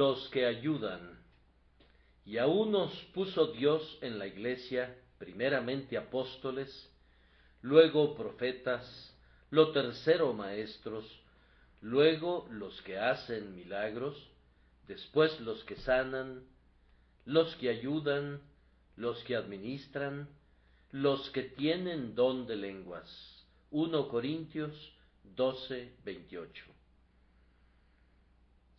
los que ayudan. Y a unos puso Dios en la iglesia, primeramente apóstoles, luego profetas, lo tercero maestros, luego los que hacen milagros, después los que sanan, los que ayudan, los que administran, los que tienen don de lenguas. 1 Corintios 12, 28.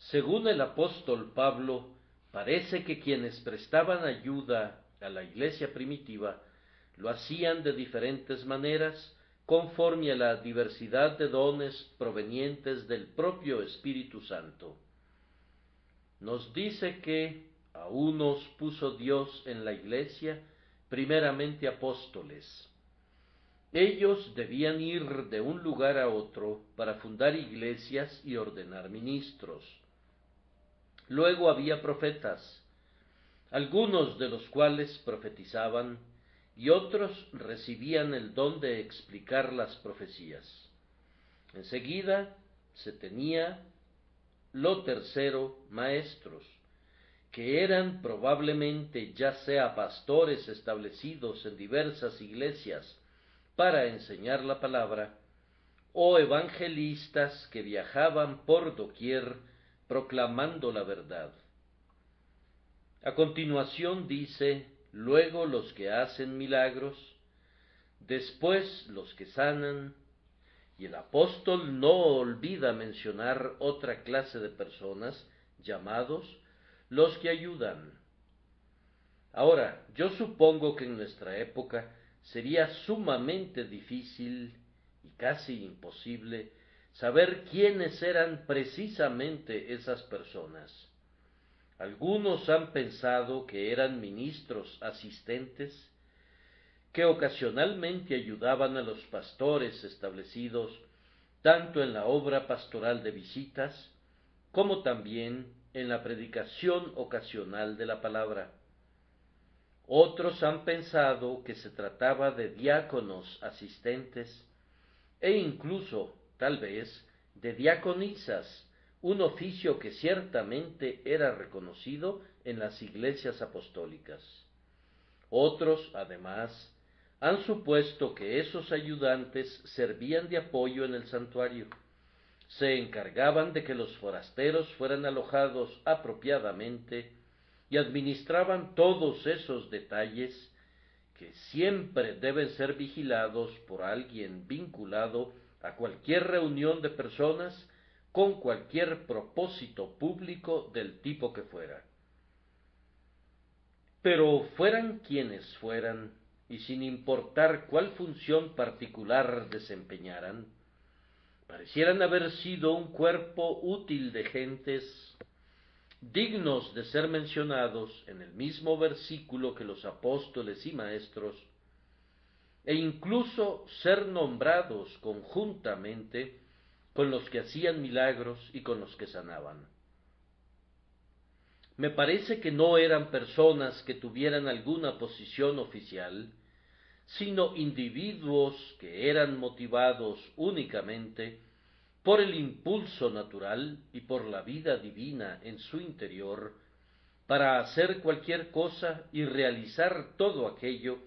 Según el apóstol Pablo, parece que quienes prestaban ayuda a la iglesia primitiva lo hacían de diferentes maneras conforme a la diversidad de dones provenientes del propio Espíritu Santo. Nos dice que a unos puso Dios en la iglesia, primeramente apóstoles. Ellos debían ir de un lugar a otro para fundar iglesias y ordenar ministros. Luego había profetas, algunos de los cuales profetizaban y otros recibían el don de explicar las profecías. Enseguida se tenía lo tercero, maestros, que eran probablemente ya sea pastores establecidos en diversas iglesias para enseñar la palabra, o evangelistas que viajaban por doquier proclamando la verdad. A continuación dice, luego los que hacen milagros, después los que sanan, y el apóstol no olvida mencionar otra clase de personas llamados los que ayudan. Ahora, yo supongo que en nuestra época sería sumamente difícil y casi imposible saber quiénes eran precisamente esas personas. Algunos han pensado que eran ministros asistentes que ocasionalmente ayudaban a los pastores establecidos tanto en la obra pastoral de visitas como también en la predicación ocasional de la palabra. Otros han pensado que se trataba de diáconos asistentes e incluso, tal vez, de diaconisas, un oficio que ciertamente era reconocido en las iglesias apostólicas. Otros, además, han supuesto que esos ayudantes servían de apoyo en el santuario se encargaban de que los forasteros fueran alojados apropiadamente y administraban todos esos detalles que siempre deben ser vigilados por alguien vinculado a cualquier reunión de personas con cualquier propósito público del tipo que fuera. Pero fueran quienes fueran, y sin importar cuál función particular desempeñaran, parecieran haber sido un cuerpo útil de gentes dignos de ser mencionados en el mismo versículo que los apóstoles y maestros, e incluso ser nombrados conjuntamente con los que hacían milagros y con los que sanaban. Me parece que no eran personas que tuvieran alguna posición oficial, sino individuos que eran motivados únicamente por el impulso natural y por la vida divina en su interior para hacer cualquier cosa y realizar todo aquello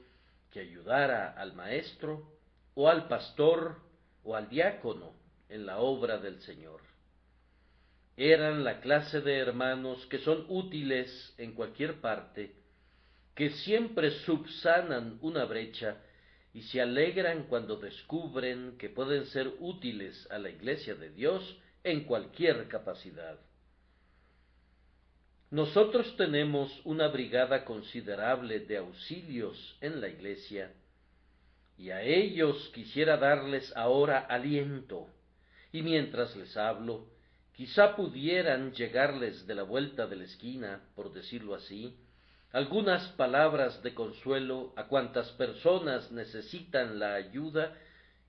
que ayudara al maestro o al pastor o al diácono en la obra del Señor. Eran la clase de hermanos que son útiles en cualquier parte, que siempre subsanan una brecha y se alegran cuando descubren que pueden ser útiles a la Iglesia de Dios en cualquier capacidad. Nosotros tenemos una brigada considerable de auxilios en la Iglesia, y a ellos quisiera darles ahora aliento, y mientras les hablo, quizá pudieran llegarles de la vuelta de la esquina, por decirlo así, algunas palabras de consuelo a cuantas personas necesitan la ayuda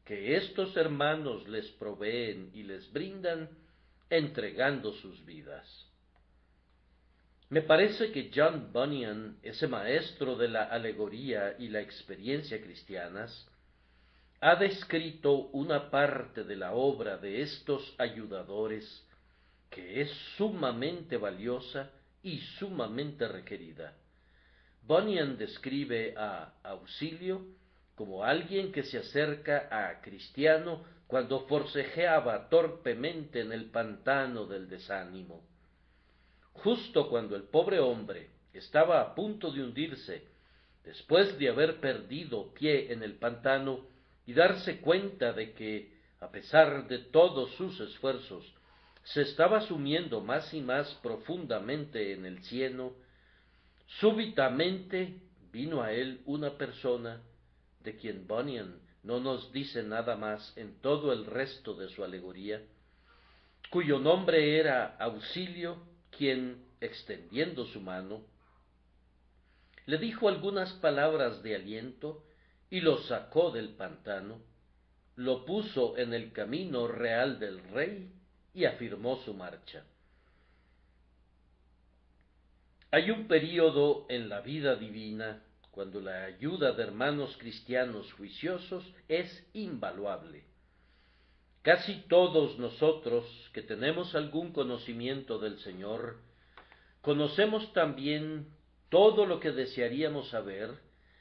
que estos hermanos les proveen y les brindan entregando sus vidas. Me parece que John Bunyan, ese maestro de la alegoría y la experiencia cristianas, ha descrito una parte de la obra de estos ayudadores que es sumamente valiosa y sumamente requerida. Bunyan describe a Auxilio como alguien que se acerca a Cristiano cuando forcejeaba torpemente en el pantano del desánimo. Justo cuando el pobre hombre estaba a punto de hundirse, después de haber perdido pie en el pantano y darse cuenta de que, a pesar de todos sus esfuerzos, se estaba sumiendo más y más profundamente en el cieno, súbitamente vino a él una persona de quien Bunyan no nos dice nada más en todo el resto de su alegoría, cuyo nombre era Auxilio, quien, extendiendo su mano, le dijo algunas palabras de aliento y lo sacó del pantano, lo puso en el camino real del rey y afirmó su marcha. Hay un período en la vida divina cuando la ayuda de hermanos cristianos juiciosos es invaluable. Casi todos nosotros que tenemos algún conocimiento del Señor, conocemos también todo lo que desearíamos saber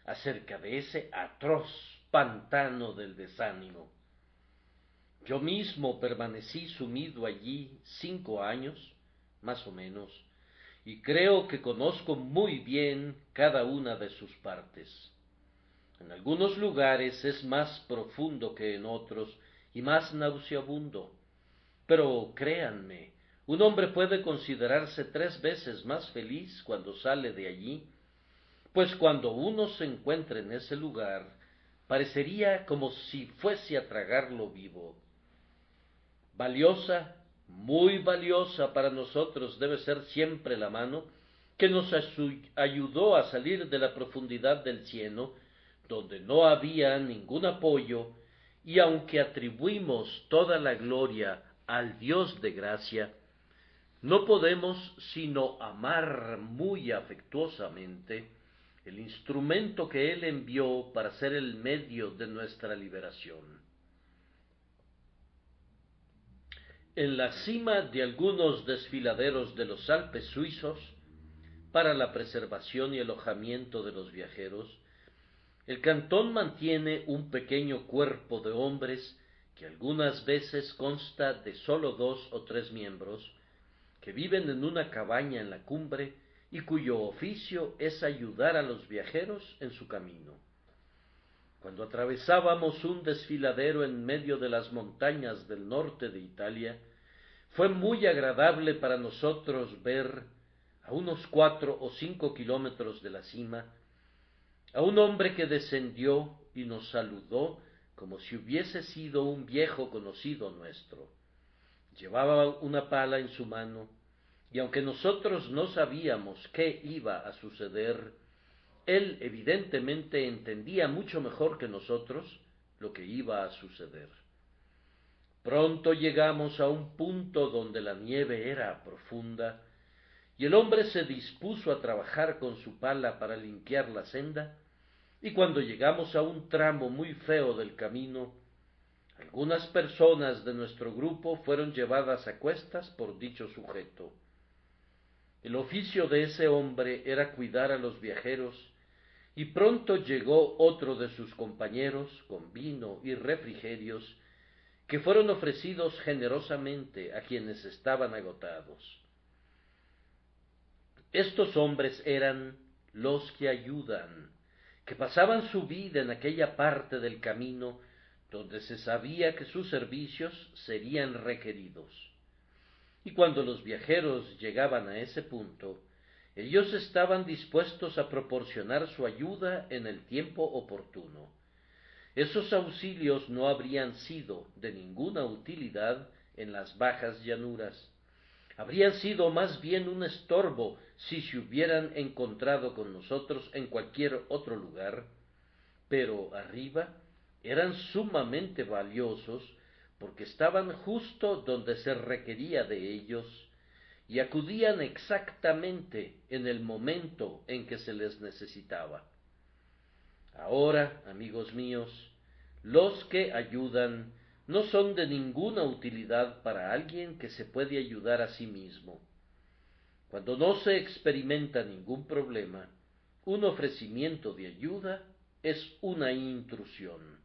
acerca de ese atroz pantano del desánimo. Yo mismo permanecí sumido allí cinco años, más o menos, y creo que conozco muy bien cada una de sus partes. En algunos lugares es más profundo que en otros y más nauseabundo. Pero créanme, un hombre puede considerarse tres veces más feliz cuando sale de allí, pues cuando uno se encuentra en ese lugar, parecería como si fuese a tragarlo vivo. Valiosa muy valiosa para nosotros debe ser siempre la mano que nos ayudó a salir de la profundidad del cielo, donde no había ningún apoyo, y aunque atribuimos toda la gloria al Dios de gracia, no podemos sino amar muy afectuosamente el instrumento que Él envió para ser el medio de nuestra liberación. en la cima de algunos desfiladeros de los Alpes suizos, para la preservación y alojamiento de los viajeros, el cantón mantiene un pequeño cuerpo de hombres que algunas veces consta de sólo dos o tres miembros, que viven en una cabaña en la cumbre y cuyo oficio es ayudar a los viajeros en su camino. Cuando atravesábamos un desfiladero en medio de las montañas del norte de Italia, fue muy agradable para nosotros ver a unos cuatro o cinco kilómetros de la cima a un hombre que descendió y nos saludó como si hubiese sido un viejo conocido nuestro. Llevaba una pala en su mano, y aunque nosotros no sabíamos qué iba a suceder, él evidentemente entendía mucho mejor que nosotros lo que iba a suceder. Pronto llegamos a un punto donde la nieve era profunda, y el hombre se dispuso a trabajar con su pala para limpiar la senda, y cuando llegamos a un tramo muy feo del camino, algunas personas de nuestro grupo fueron llevadas a cuestas por dicho sujeto. El oficio de ese hombre era cuidar a los viajeros y pronto llegó otro de sus compañeros con vino y refrigerios que fueron ofrecidos generosamente a quienes estaban agotados. Estos hombres eran los que ayudan, que pasaban su vida en aquella parte del camino donde se sabía que sus servicios serían requeridos. Y cuando los viajeros llegaban a ese punto, ellos estaban dispuestos a proporcionar su ayuda en el tiempo oportuno. Esos auxilios no habrían sido de ninguna utilidad en las bajas llanuras. Habrían sido más bien un estorbo si se hubieran encontrado con nosotros en cualquier otro lugar, pero arriba eran sumamente valiosos porque estaban justo donde se requería de ellos y acudían exactamente en el momento en que se les necesitaba. Ahora, amigos míos, los que ayudan no son de ninguna utilidad para alguien que se puede ayudar a sí mismo. Cuando no se experimenta ningún problema, un ofrecimiento de ayuda es una intrusión.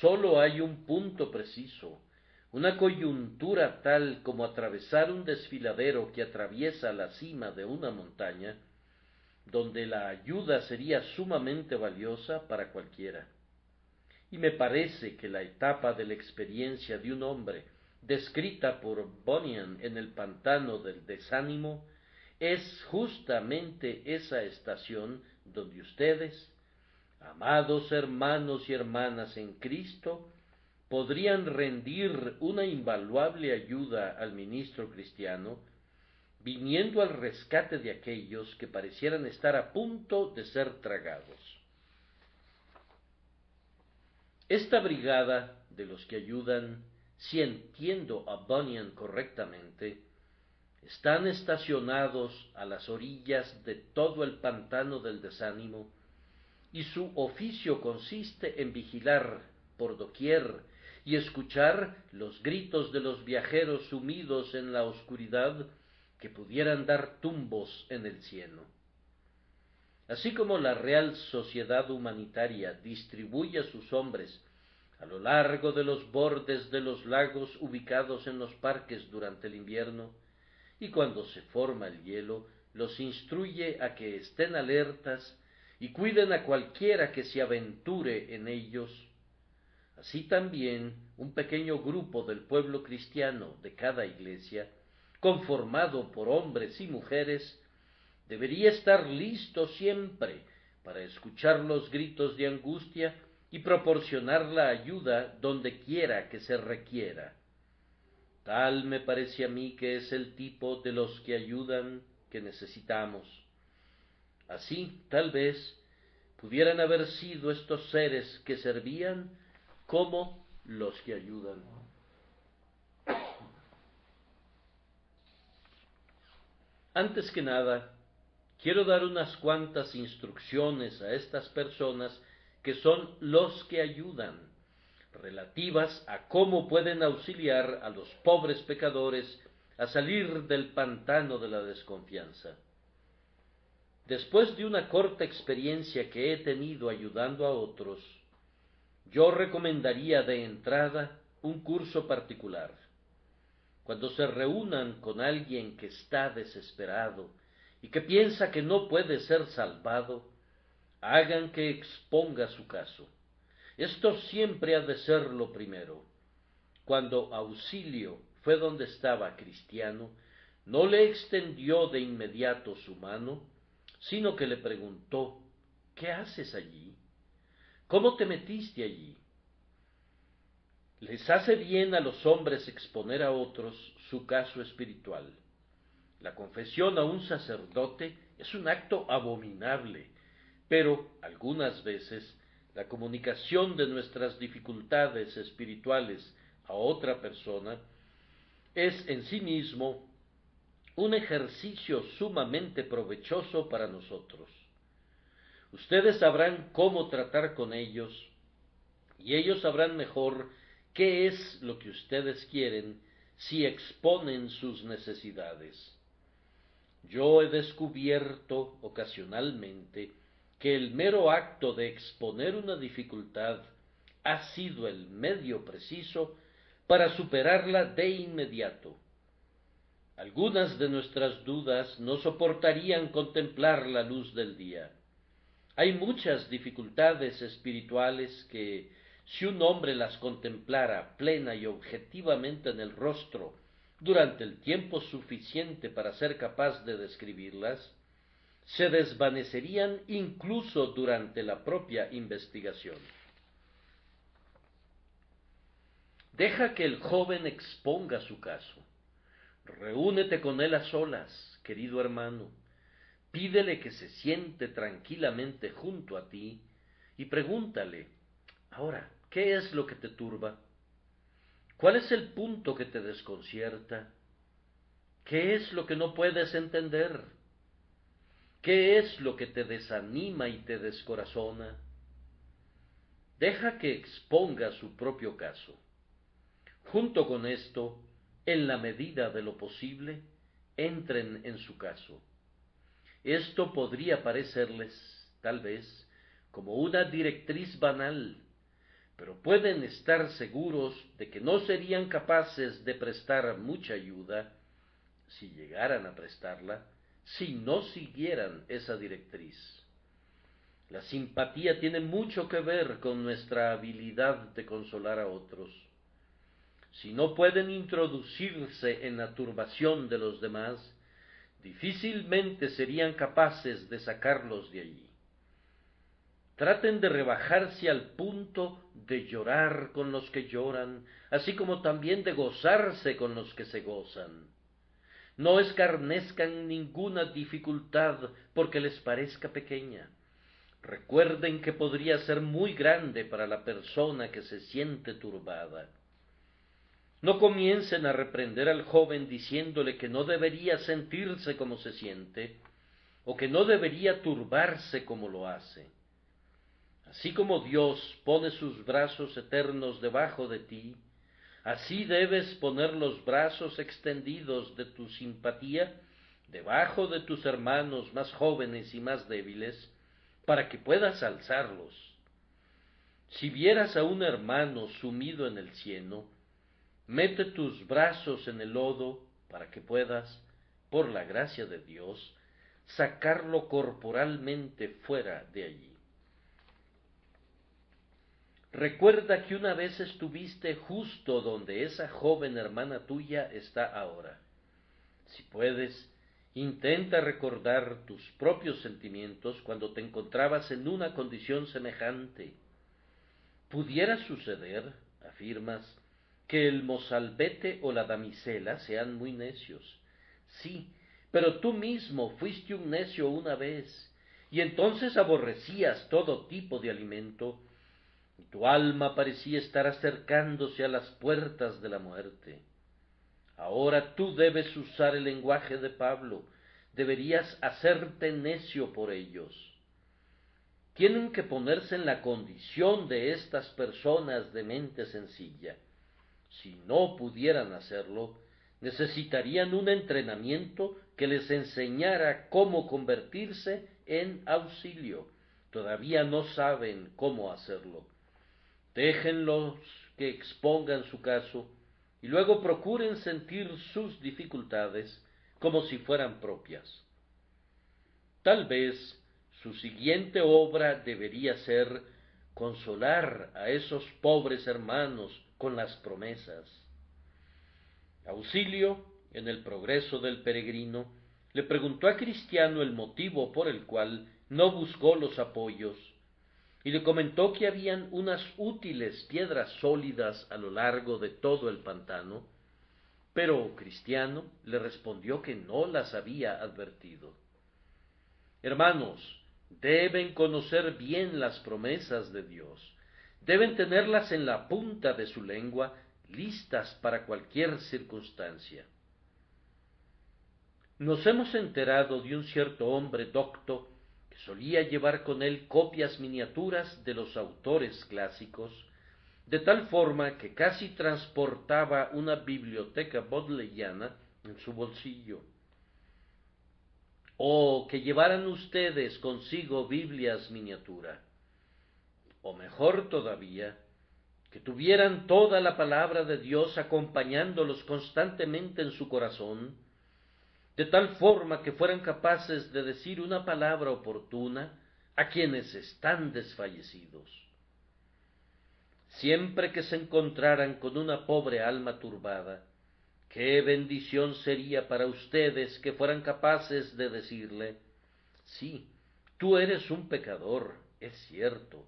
Sólo hay un punto preciso, una coyuntura tal como atravesar un desfiladero que atraviesa la cima de una montaña, donde la ayuda sería sumamente valiosa para cualquiera. Y me parece que la etapa de la experiencia de un hombre, descrita por Bunyan en el pantano del desánimo, es justamente esa estación donde ustedes, amados hermanos y hermanas en Cristo, podrían rendir una invaluable ayuda al ministro cristiano, viniendo al rescate de aquellos que parecieran estar a punto de ser tragados. Esta brigada de los que ayudan, si entiendo a Bunyan correctamente, están estacionados a las orillas de todo el pantano del desánimo, y su oficio consiste en vigilar por doquier y escuchar los gritos de los viajeros sumidos en la oscuridad que pudieran dar tumbos en el cielo. Así como la Real Sociedad Humanitaria distribuye a sus hombres a lo largo de los bordes de los lagos ubicados en los parques durante el invierno, y cuando se forma el hielo, los instruye a que estén alertas y cuiden a cualquiera que se aventure en ellos, Así también un pequeño grupo del pueblo cristiano de cada iglesia, conformado por hombres y mujeres, debería estar listo siempre para escuchar los gritos de angustia y proporcionar la ayuda donde quiera que se requiera. Tal me parece a mí que es el tipo de los que ayudan que necesitamos. Así, tal vez, pudieran haber sido estos seres que servían como los que ayudan. Antes que nada, quiero dar unas cuantas instrucciones a estas personas que son los que ayudan, relativas a cómo pueden auxiliar a los pobres pecadores a salir del pantano de la desconfianza. Después de una corta experiencia que he tenido ayudando a otros, yo recomendaría de entrada un curso particular. Cuando se reúnan con alguien que está desesperado y que piensa que no puede ser salvado, hagan que exponga su caso. Esto siempre ha de ser lo primero. Cuando Auxilio fue donde estaba cristiano, no le extendió de inmediato su mano, sino que le preguntó, ¿qué haces allí? ¿Cómo te metiste allí? Les hace bien a los hombres exponer a otros su caso espiritual. La confesión a un sacerdote es un acto abominable, pero algunas veces la comunicación de nuestras dificultades espirituales a otra persona es en sí mismo un ejercicio sumamente provechoso para nosotros. Ustedes sabrán cómo tratar con ellos y ellos sabrán mejor qué es lo que ustedes quieren si exponen sus necesidades. Yo he descubierto ocasionalmente que el mero acto de exponer una dificultad ha sido el medio preciso para superarla de inmediato. Algunas de nuestras dudas no soportarían contemplar la luz del día. Hay muchas dificultades espirituales que, si un hombre las contemplara plena y objetivamente en el rostro durante el tiempo suficiente para ser capaz de describirlas, se desvanecerían incluso durante la propia investigación. Deja que el joven exponga su caso. Reúnete con él a solas, querido hermano, Pídele que se siente tranquilamente junto a ti y pregúntale, ahora, ¿qué es lo que te turba? ¿Cuál es el punto que te desconcierta? ¿Qué es lo que no puedes entender? ¿Qué es lo que te desanima y te descorazona? Deja que exponga su propio caso. junto con esto, en la medida de lo posible, entren en su caso. Esto podría parecerles, tal vez, como una directriz banal, pero pueden estar seguros de que no serían capaces de prestar mucha ayuda, si llegaran a prestarla, si no siguieran esa directriz. La simpatía tiene mucho que ver con nuestra habilidad de consolar a otros. Si no pueden introducirse en la turbación de los demás, difícilmente serían capaces de sacarlos de allí. Traten de rebajarse al punto de llorar con los que lloran, así como también de gozarse con los que se gozan. No escarnezcan ninguna dificultad porque les parezca pequeña. Recuerden que podría ser muy grande para la persona que se siente turbada. No comiencen a reprender al joven diciéndole que no debería sentirse como se siente, o que no debería turbarse como lo hace. Así como Dios pone sus brazos eternos debajo de ti, así debes poner los brazos extendidos de tu simpatía debajo de tus hermanos más jóvenes y más débiles, para que puedas alzarlos. Si vieras a un hermano sumido en el cieno, mete tus brazos en el lodo para que puedas, por la gracia de Dios, sacarlo corporalmente fuera de allí. Recuerda que una vez estuviste justo donde esa joven hermana tuya está ahora. Si puedes, intenta recordar tus propios sentimientos cuando te encontrabas en una condición semejante. Pudiera suceder, afirmas, que el mozalbete o la damisela sean muy necios. Sí, pero tú mismo fuiste un necio una vez, y entonces aborrecías todo tipo de alimento, tu alma parecía estar acercándose a las puertas de la muerte. Ahora tú debes usar el lenguaje de Pablo, deberías hacerte necio por ellos. Tienen que ponerse en la condición de estas personas de mente sencilla. Si no pudieran hacerlo, necesitarían un entrenamiento que les enseñara cómo convertirse en auxilio. Todavía no saben cómo hacerlo. Déjenlos que expongan su caso y luego procuren sentir sus dificultades como si fueran propias. Tal vez su siguiente obra debería ser consolar a esos pobres hermanos con las promesas. Auxilio, en el progreso del peregrino, le preguntó a Cristiano el motivo por el cual no buscó los apoyos y le comentó que habían unas útiles piedras sólidas a lo largo de todo el pantano, pero Cristiano le respondió que no las había advertido. Hermanos, deben conocer bien las promesas de Dios, deben tenerlas en la punta de su lengua, listas para cualquier circunstancia. Nos hemos enterado de un cierto hombre docto solía llevar con él copias miniaturas de los autores clásicos, de tal forma que casi transportaba una biblioteca bodleiana en su bolsillo. O que llevaran ustedes consigo Biblias miniatura. O mejor todavía, que tuvieran toda la palabra de Dios acompañándolos constantemente en su corazón, de tal forma que fueran capaces de decir una palabra oportuna a quienes están desfallecidos. Siempre que se encontraran con una pobre alma turbada, qué bendición sería para ustedes que fueran capaces de decirle, sí, tú eres un pecador, es cierto,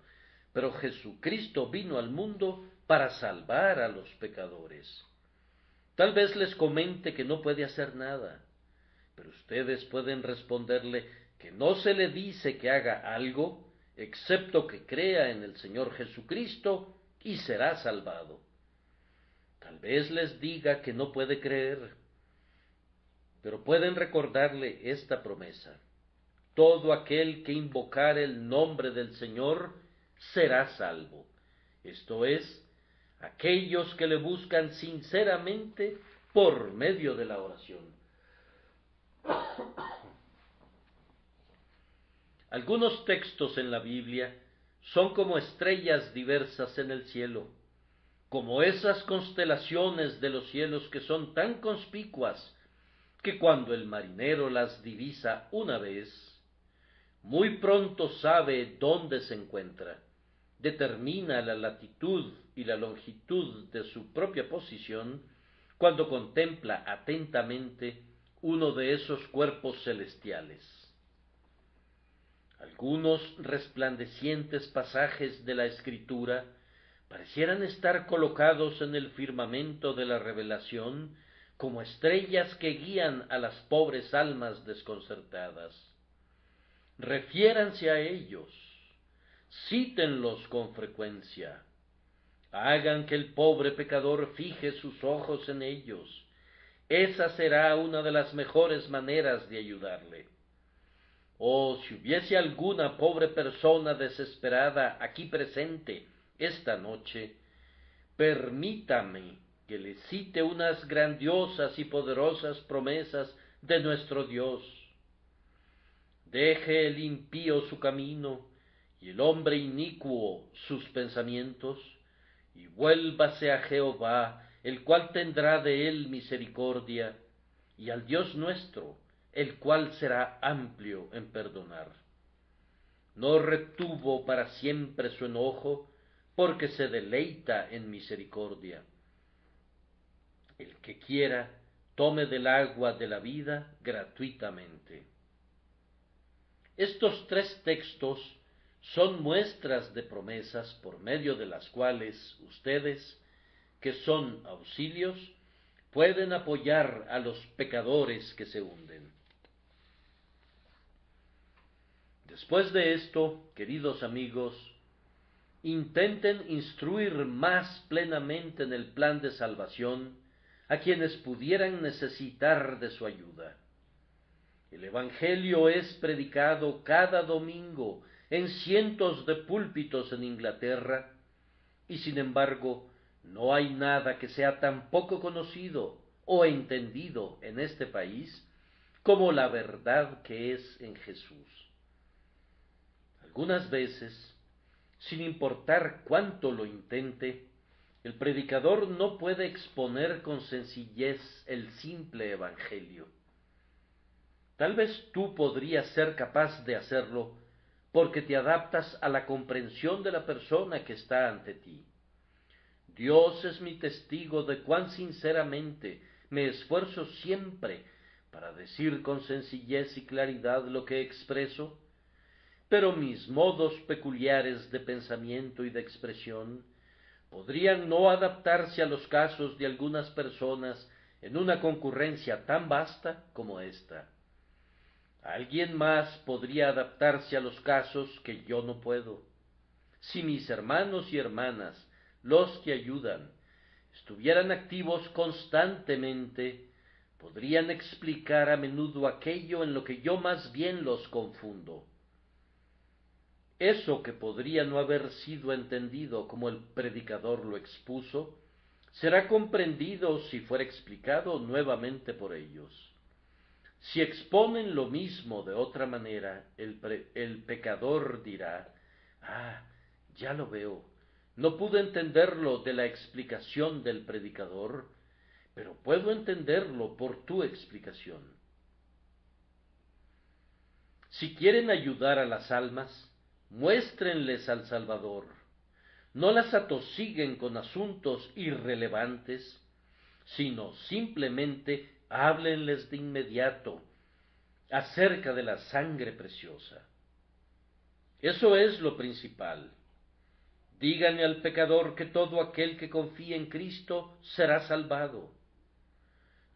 pero Jesucristo vino al mundo para salvar a los pecadores. Tal vez les comente que no puede hacer nada, pero ustedes pueden responderle que no se le dice que haga algo, excepto que crea en el Señor Jesucristo y será salvado. Tal vez les diga que no puede creer, pero pueden recordarle esta promesa. Todo aquel que invocar el nombre del Señor será salvo. Esto es, aquellos que le buscan sinceramente por medio de la oración. Algunos textos en la Biblia son como estrellas diversas en el cielo, como esas constelaciones de los cielos que son tan conspicuas que cuando el marinero las divisa una vez, muy pronto sabe dónde se encuentra, determina la latitud y la longitud de su propia posición cuando contempla atentamente uno de esos cuerpos celestiales. Algunos resplandecientes pasajes de la Escritura parecieran estar colocados en el firmamento de la revelación como estrellas que guían a las pobres almas desconcertadas. Refiéranse a ellos, cítenlos con frecuencia, hagan que el pobre pecador fije sus ojos en ellos. Esa será una de las mejores maneras de ayudarle. Oh, si hubiese alguna pobre persona desesperada aquí presente esta noche, permítame que le cite unas grandiosas y poderosas promesas de nuestro Dios. Deje el impío su camino y el hombre inicuo sus pensamientos, y vuélvase a Jehová, el cual tendrá de él misericordia, y al Dios nuestro, el cual será amplio en perdonar. No retuvo para siempre su enojo, porque se deleita en misericordia. El que quiera, tome del agua de la vida gratuitamente. Estos tres textos son muestras de promesas por medio de las cuales ustedes, que son auxilios, pueden apoyar a los pecadores que se hunden. Después de esto, queridos amigos, intenten instruir más plenamente en el plan de salvación a quienes pudieran necesitar de su ayuda. El Evangelio es predicado cada domingo en cientos de púlpitos en Inglaterra, y sin embargo no hay nada que sea tan poco conocido o entendido en este país como la verdad que es en Jesús. Algunas veces, sin importar cuánto lo intente, el predicador no puede exponer con sencillez el simple Evangelio. Tal vez tú podrías ser capaz de hacerlo porque te adaptas a la comprensión de la persona que está ante ti. Dios es mi testigo de cuán sinceramente me esfuerzo siempre para decir con sencillez y claridad lo que expreso, pero mis modos peculiares de pensamiento y de expresión podrían no adaptarse a los casos de algunas personas en una concurrencia tan vasta como esta. Alguien más podría adaptarse a los casos que yo no puedo. Si mis hermanos y hermanas, los que ayudan, estuvieran activos constantemente, podrían explicar a menudo aquello en lo que yo más bien los confundo. Eso que podría no haber sido entendido como el predicador lo expuso, será comprendido si fuera explicado nuevamente por ellos. Si exponen lo mismo de otra manera, el, el pecador dirá, ah, ya lo veo, no pude entenderlo de la explicación del predicador, pero puedo entenderlo por tu explicación. Si quieren ayudar a las almas, muéstrenles al Salvador. No las atosiguen con asuntos irrelevantes, sino simplemente háblenles de inmediato acerca de la sangre preciosa. Eso es lo principal. Díganle al pecador que todo aquel que confíe en Cristo será salvado.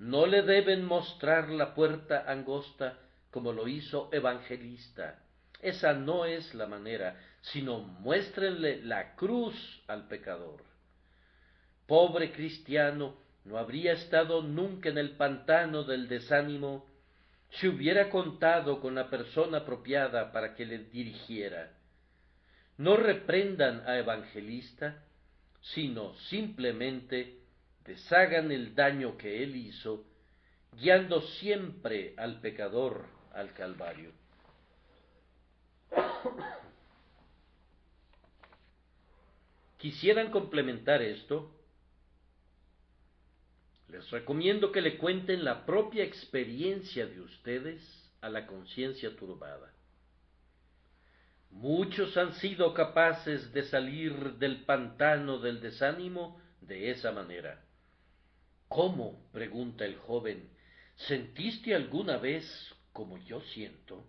No le deben mostrar la puerta angosta como lo hizo Evangelista. Esa no es la manera, sino muéstrenle la cruz al pecador. Pobre cristiano, no habría estado nunca en el pantano del desánimo si hubiera contado con la persona apropiada para que le dirigiera. No reprendan a Evangelista, sino simplemente deshagan el daño que él hizo, guiando siempre al pecador al Calvario. ¿Quisieran complementar esto? Les recomiendo que le cuenten la propia experiencia de ustedes a la conciencia turbada. Muchos han sido capaces de salir del pantano del desánimo de esa manera. ¿Cómo? pregunta el joven. ¿Sentiste alguna vez como yo siento?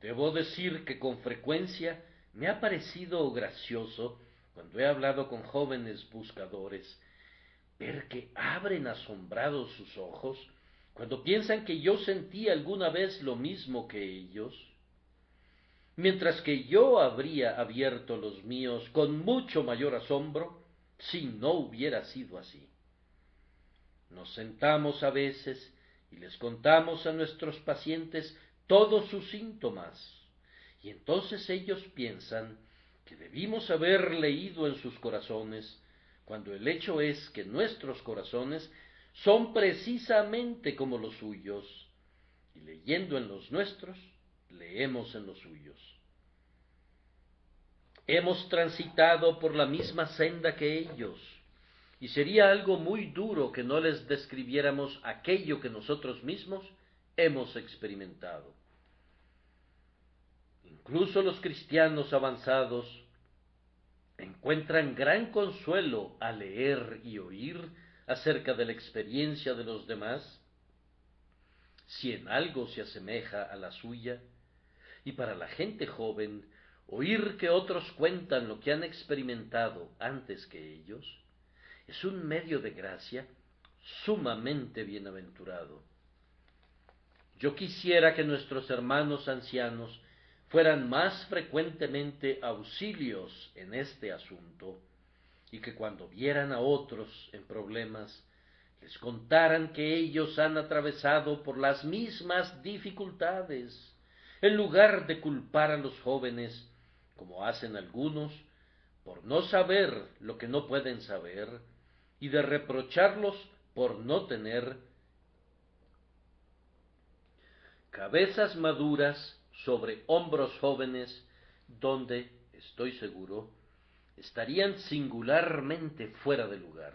Debo decir que con frecuencia me ha parecido gracioso, cuando he hablado con jóvenes buscadores, ver que abren asombrados sus ojos cuando piensan que yo sentí alguna vez lo mismo que ellos, mientras que yo habría abierto los míos con mucho mayor asombro si no hubiera sido así. Nos sentamos a veces y les contamos a nuestros pacientes todos sus síntomas, y entonces ellos piensan que debimos haber leído en sus corazones, cuando el hecho es que nuestros corazones son precisamente como los suyos, y leyendo en los nuestros, leemos en los suyos. Hemos transitado por la misma senda que ellos, y sería algo muy duro que no les describiéramos aquello que nosotros mismos hemos experimentado. Incluso los cristianos avanzados encuentran gran consuelo al leer y oír acerca de la experiencia de los demás, si en algo se asemeja a la suya, y para la gente joven, oír que otros cuentan lo que han experimentado antes que ellos, es un medio de gracia sumamente bienaventurado. Yo quisiera que nuestros hermanos ancianos fueran más frecuentemente auxilios en este asunto y que cuando vieran a otros en problemas les contaran que ellos han atravesado por las mismas dificultades, en lugar de culpar a los jóvenes, como hacen algunos, por no saber lo que no pueden saber, y de reprocharlos por no tener cabezas maduras sobre hombros jóvenes donde, estoy seguro, estarían singularmente fuera de lugar.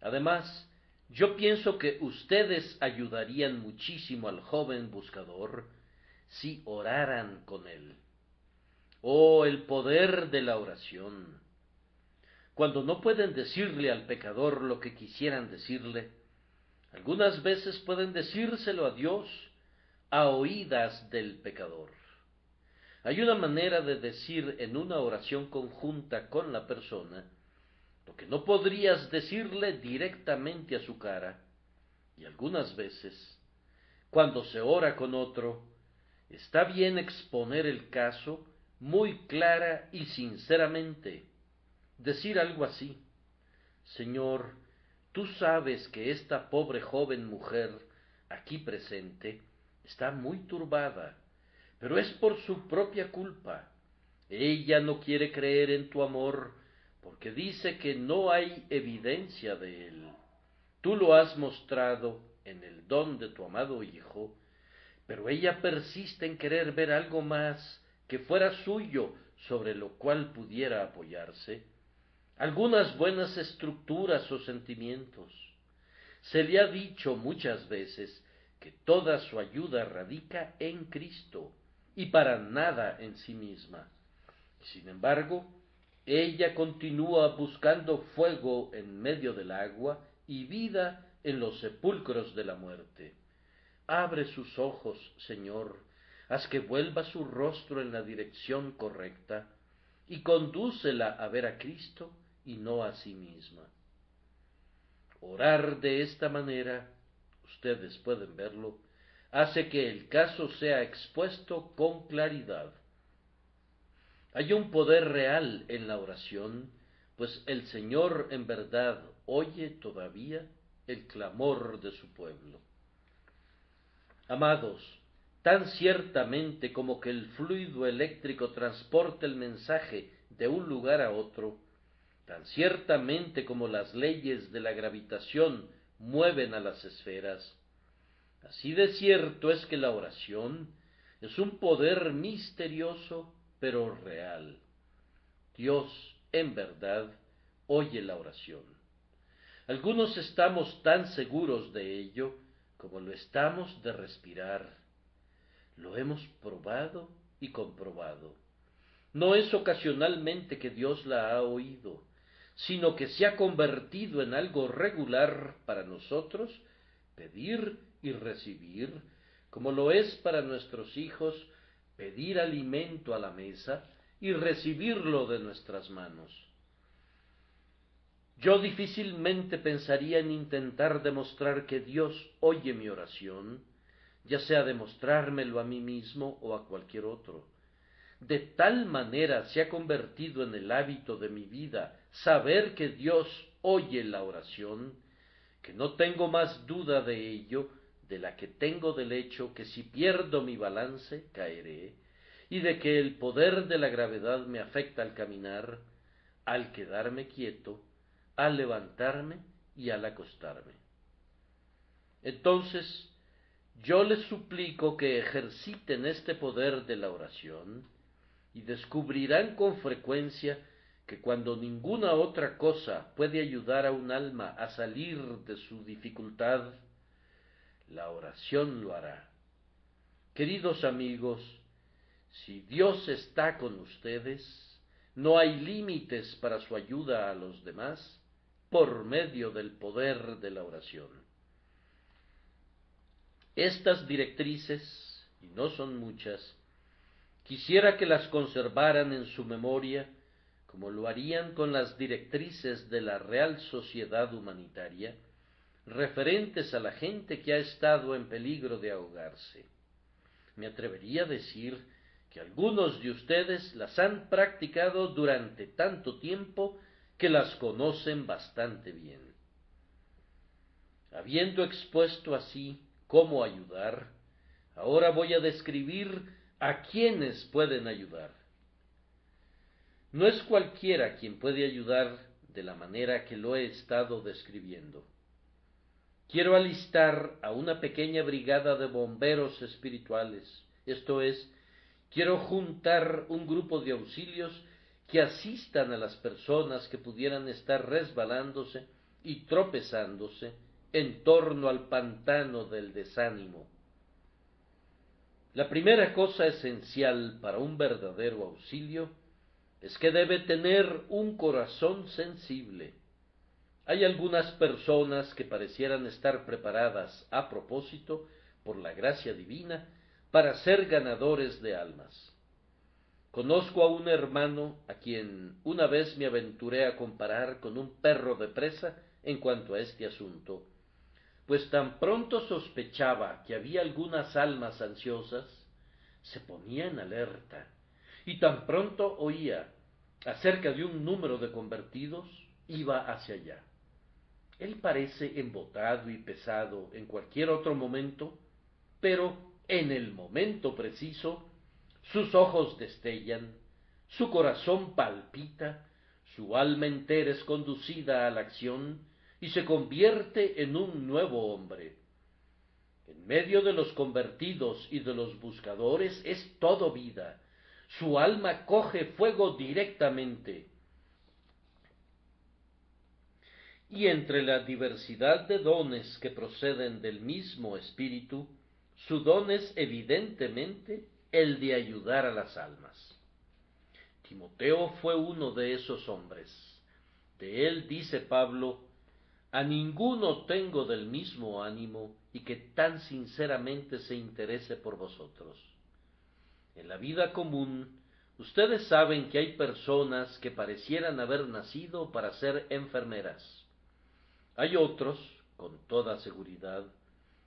Además, yo pienso que ustedes ayudarían muchísimo al joven buscador si oraran con él. Oh, el poder de la oración. Cuando no pueden decirle al pecador lo que quisieran decirle, algunas veces pueden decírselo a Dios a oídas del pecador. Hay una manera de decir en una oración conjunta con la persona lo que no podrías decirle directamente a su cara, y algunas veces, cuando se ora con otro, está bien exponer el caso muy clara y sinceramente, decir algo así, Señor, tú sabes que esta pobre joven mujer aquí presente está muy turbada, pero es por su propia culpa. Ella no quiere creer en tu amor porque dice que no hay evidencia de él. Tú lo has mostrado en el don de tu amado Hijo, pero ella persiste en querer ver algo más que fuera suyo sobre lo cual pudiera apoyarse, algunas buenas estructuras o sentimientos. Se le ha dicho muchas veces que toda su ayuda radica en Cristo y para nada en sí misma. Sin embargo, ella continúa buscando fuego en medio del agua y vida en los sepulcros de la muerte. Abre sus ojos, Señor, haz que vuelva su rostro en la dirección correcta y condúcela a ver a Cristo y no a sí misma. Orar de esta manera ustedes pueden verlo, hace que el caso sea expuesto con claridad. Hay un poder real en la oración, pues el Señor en verdad oye todavía el clamor de su pueblo. Amados, tan ciertamente como que el fluido eléctrico transporta el mensaje de un lugar a otro, tan ciertamente como las leyes de la gravitación mueven a las esferas. Así de cierto es que la oración es un poder misterioso pero real. Dios, en verdad, oye la oración. Algunos estamos tan seguros de ello como lo estamos de respirar. Lo hemos probado y comprobado. No es ocasionalmente que Dios la ha oído, sino que se ha convertido en algo regular para nosotros pedir y recibir, como lo es para nuestros hijos pedir alimento a la mesa y recibirlo de nuestras manos. Yo difícilmente pensaría en intentar demostrar que Dios oye mi oración, ya sea demostrármelo a mí mismo o a cualquier otro. De tal manera se ha convertido en el hábito de mi vida saber que Dios oye la oración, que no tengo más duda de ello de la que tengo del hecho que si pierdo mi balance caeré, y de que el poder de la gravedad me afecta al caminar, al quedarme quieto, al levantarme y al acostarme. Entonces, yo les suplico que ejerciten este poder de la oración y descubrirán con frecuencia que cuando ninguna otra cosa puede ayudar a un alma a salir de su dificultad, la oración lo hará. Queridos amigos, si Dios está con ustedes, no hay límites para su ayuda a los demás por medio del poder de la oración. Estas directrices, y no son muchas, quisiera que las conservaran en su memoria como lo harían con las directrices de la Real Sociedad Humanitaria, referentes a la gente que ha estado en peligro de ahogarse. Me atrevería a decir que algunos de ustedes las han practicado durante tanto tiempo que las conocen bastante bien. Habiendo expuesto así cómo ayudar, ahora voy a describir a quienes pueden ayudar. No es cualquiera quien puede ayudar de la manera que lo he estado describiendo. Quiero alistar a una pequeña brigada de bomberos espirituales, esto es, quiero juntar un grupo de auxilios que asistan a las personas que pudieran estar resbalándose y tropezándose en torno al pantano del desánimo. La primera cosa esencial para un verdadero auxilio es que debe tener un corazón sensible. Hay algunas personas que parecieran estar preparadas a propósito, por la gracia divina, para ser ganadores de almas. Conozco a un hermano a quien una vez me aventuré a comparar con un perro de presa en cuanto a este asunto, pues tan pronto sospechaba que había algunas almas ansiosas, se ponía en alerta, y tan pronto oía acerca de un número de convertidos, iba hacia allá. Él parece embotado y pesado en cualquier otro momento, pero en el momento preciso sus ojos destellan, su corazón palpita, su alma entera es conducida a la acción y se convierte en un nuevo hombre. En medio de los convertidos y de los buscadores es todo vida, su alma coge fuego directamente. Y entre la diversidad de dones que proceden del mismo Espíritu, su don es evidentemente el de ayudar a las almas. Timoteo fue uno de esos hombres. De él dice Pablo, a ninguno tengo del mismo ánimo y que tan sinceramente se interese por vosotros. En la vida común, ustedes saben que hay personas que parecieran haber nacido para ser enfermeras. Hay otros, con toda seguridad,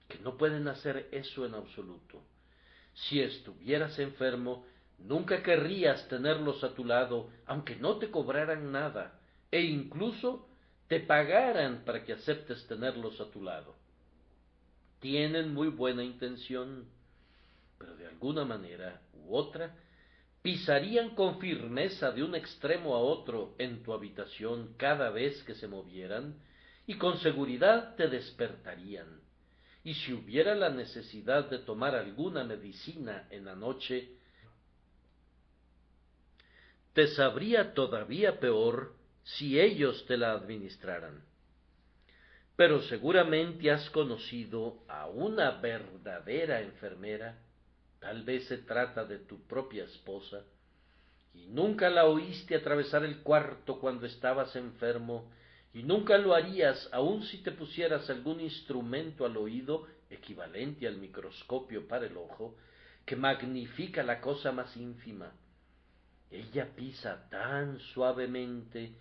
que no pueden hacer eso en absoluto. Si estuvieras enfermo, nunca querrías tenerlos a tu lado, aunque no te cobraran nada, e incluso te pagaran para que aceptes tenerlos a tu lado. Tienen muy buena intención, pero de alguna manera u otra pisarían con firmeza de un extremo a otro en tu habitación cada vez que se movieran, y con seguridad te despertarían. Y si hubiera la necesidad de tomar alguna medicina en la noche, te sabría todavía peor si ellos te la administraran. Pero seguramente has conocido a una verdadera enfermera, tal vez se trata de tu propia esposa, y nunca la oíste atravesar el cuarto cuando estabas enfermo, y nunca lo harías aun si te pusieras algún instrumento al oído equivalente al microscopio para el ojo, que magnifica la cosa más ínfima. Ella pisa tan suavemente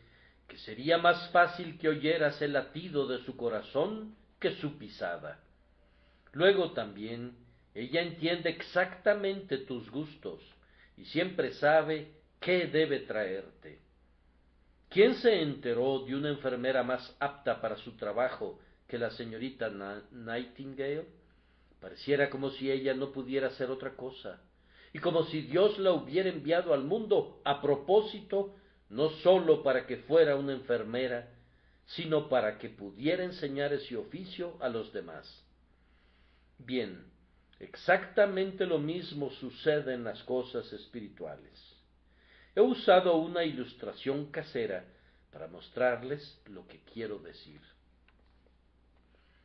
que sería más fácil que oyeras el latido de su corazón que su pisada. Luego también ella entiende exactamente tus gustos y siempre sabe qué debe traerte. ¿Quién se enteró de una enfermera más apta para su trabajo que la señorita Nightingale? Pareciera como si ella no pudiera hacer otra cosa, y como si Dios la hubiera enviado al mundo a propósito no sólo para que fuera una enfermera, sino para que pudiera enseñar ese oficio a los demás. Bien, exactamente lo mismo sucede en las cosas espirituales. He usado una ilustración casera para mostrarles lo que quiero decir.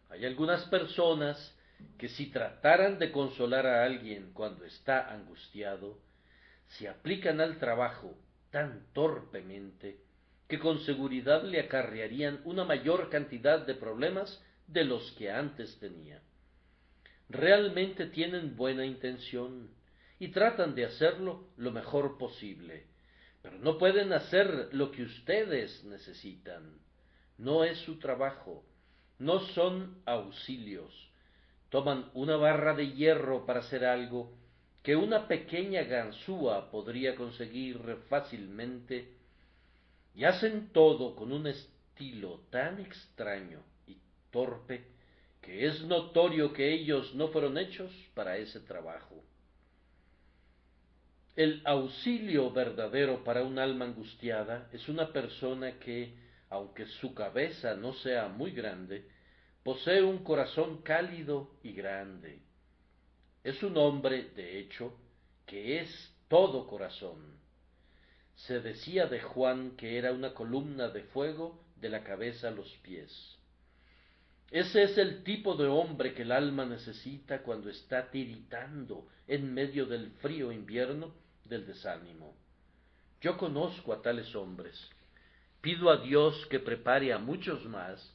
Hay algunas personas que si trataran de consolar a alguien cuando está angustiado, se aplican al trabajo tan torpemente que con seguridad le acarrearían una mayor cantidad de problemas de los que antes tenía. Realmente tienen buena intención y tratan de hacerlo lo mejor posible, pero no pueden hacer lo que ustedes necesitan. No es su trabajo, no son auxilios. Toman una barra de hierro para hacer algo que una pequeña ganzúa podría conseguir fácilmente, y hacen todo con un estilo tan extraño y torpe que es notorio que ellos no fueron hechos para ese trabajo. El auxilio verdadero para un alma angustiada es una persona que, aunque su cabeza no sea muy grande, posee un corazón cálido y grande es un hombre, de hecho, que es todo corazón. Se decía de Juan que era una columna de fuego de la cabeza a los pies. Ese es el tipo de hombre que el alma necesita cuando está tiritando en medio del frío invierno del desánimo. Yo conozco a tales hombres. Pido a Dios que prepare a muchos más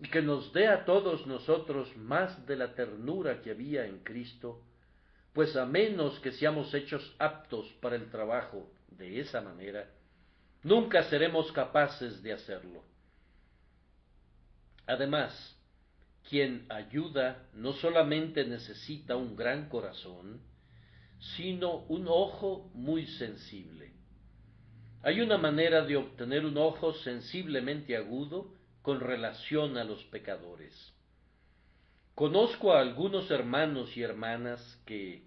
y que nos dé a todos nosotros más de la ternura que había en Cristo, pues a menos que seamos hechos aptos para el trabajo de esa manera, nunca seremos capaces de hacerlo. Además, quien ayuda no solamente necesita un gran corazón, sino un ojo muy sensible. Hay una manera de obtener un ojo sensiblemente agudo con relación a los pecadores. Conozco a algunos hermanos y hermanas que,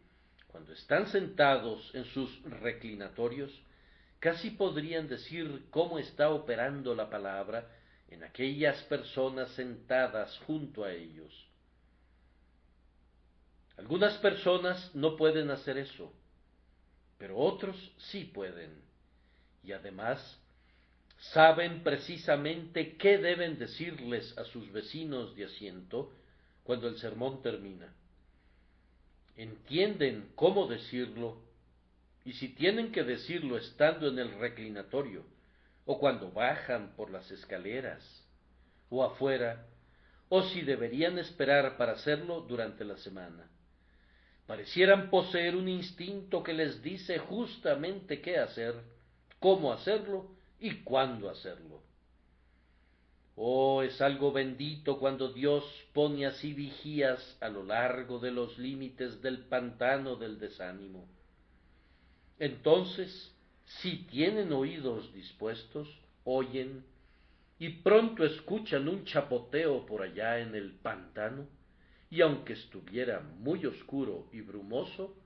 cuando están sentados en sus reclinatorios, casi podrían decir cómo está operando la palabra en aquellas personas sentadas junto a ellos. Algunas personas no pueden hacer eso, pero otros sí pueden, y además saben precisamente qué deben decirles a sus vecinos de asiento cuando el sermón termina. Entienden cómo decirlo y si tienen que decirlo estando en el reclinatorio o cuando bajan por las escaleras o afuera o si deberían esperar para hacerlo durante la semana. Parecieran poseer un instinto que les dice justamente qué hacer, cómo hacerlo y cuándo hacerlo. Oh, es algo bendito cuando Dios pone así vigías a lo largo de los límites del pantano del desánimo. Entonces, si tienen oídos dispuestos, oyen y pronto escuchan un chapoteo por allá en el pantano, y aunque estuviera muy oscuro y brumoso,